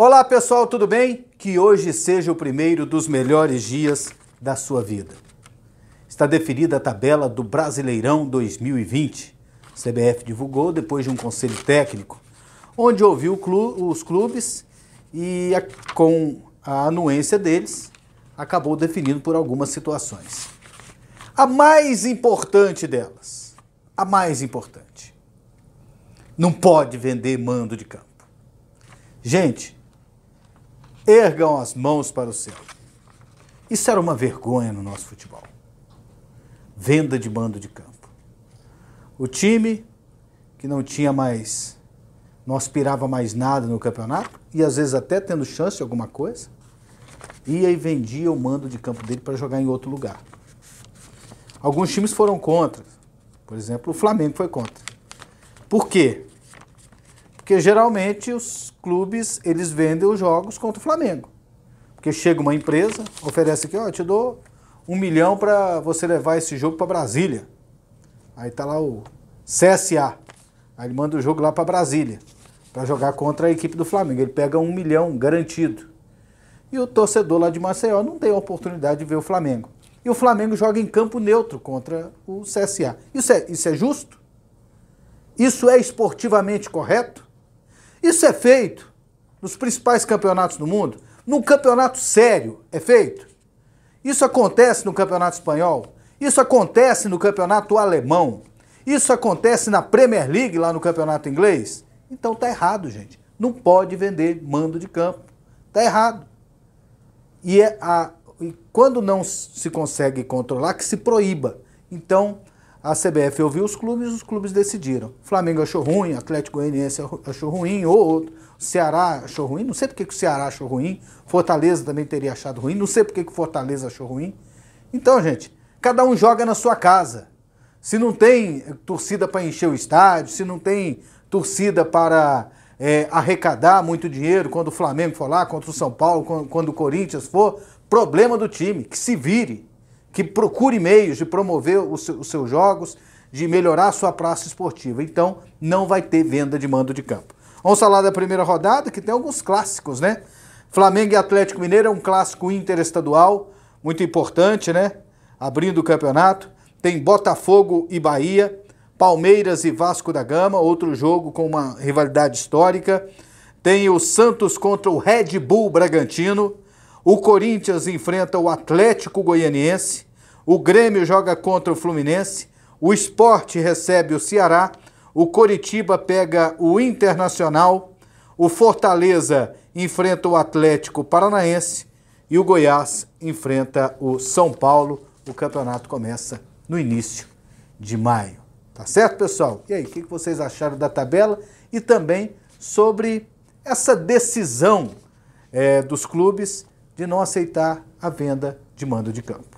Olá pessoal, tudo bem? Que hoje seja o primeiro dos melhores dias da sua vida. Está definida a tabela do Brasileirão 2020. A CBF divulgou depois de um conselho técnico, onde ouviu os clubes e com a anuência deles acabou definindo por algumas situações. A mais importante delas, a mais importante, não pode vender mando de campo. Gente, ergam as mãos para o céu. Isso era uma vergonha no nosso futebol. Venda de mando de campo. O time que não tinha mais, não aspirava mais nada no campeonato, e às vezes até tendo chance de alguma coisa, ia e vendia o mando de campo dele para jogar em outro lugar. Alguns times foram contra. Por exemplo, o Flamengo foi contra. Por quê? Porque geralmente os clubes eles vendem os jogos contra o Flamengo. Porque chega uma empresa, oferece aqui, ó, te dou um milhão para você levar esse jogo para Brasília. Aí tá lá o CSA. Aí ele manda o jogo lá para Brasília para jogar contra a equipe do Flamengo. Ele pega um milhão garantido. E o torcedor lá de Maceió não tem a oportunidade de ver o Flamengo. E o Flamengo joga em campo neutro contra o CSA. Isso é, isso é justo? Isso é esportivamente correto? Isso é feito nos principais campeonatos do mundo? Num campeonato sério é feito? Isso acontece no campeonato espanhol? Isso acontece no campeonato alemão? Isso acontece na Premier League, lá no campeonato inglês? Então tá errado, gente. Não pode vender mando de campo. Tá errado. E, é a, e quando não se consegue controlar, que se proíba. Então, a CBF ouviu os clubes, os clubes decidiram. Flamengo achou ruim, Atlético Goianiense achou ruim, ou outro. Ceará achou ruim, não sei porque que o Ceará achou ruim, Fortaleza também teria achado ruim, não sei porque que o Fortaleza achou ruim. Então, gente, cada um joga na sua casa. Se não tem torcida para encher o estádio, se não tem torcida para é, arrecadar muito dinheiro quando o Flamengo for lá, contra o São Paulo, quando o Corinthians for, problema do time, que se vire que procure meios de promover os seus jogos, de melhorar a sua praça esportiva. Então, não vai ter venda de mando de campo. Vamos falar da primeira rodada, que tem alguns clássicos, né? Flamengo e Atlético Mineiro é um clássico interestadual, muito importante, né? Abrindo o campeonato. Tem Botafogo e Bahia, Palmeiras e Vasco da Gama, outro jogo com uma rivalidade histórica. Tem o Santos contra o Red Bull Bragantino. O Corinthians enfrenta o Atlético Goianiense, o Grêmio joga contra o Fluminense, o Esporte recebe o Ceará, o Coritiba pega o Internacional, o Fortaleza enfrenta o Atlético Paranaense e o Goiás enfrenta o São Paulo. O campeonato começa no início de maio. Tá certo, pessoal? E aí, o que vocês acharam da tabela e também sobre essa decisão é, dos clubes de não aceitar a venda de mando de campo.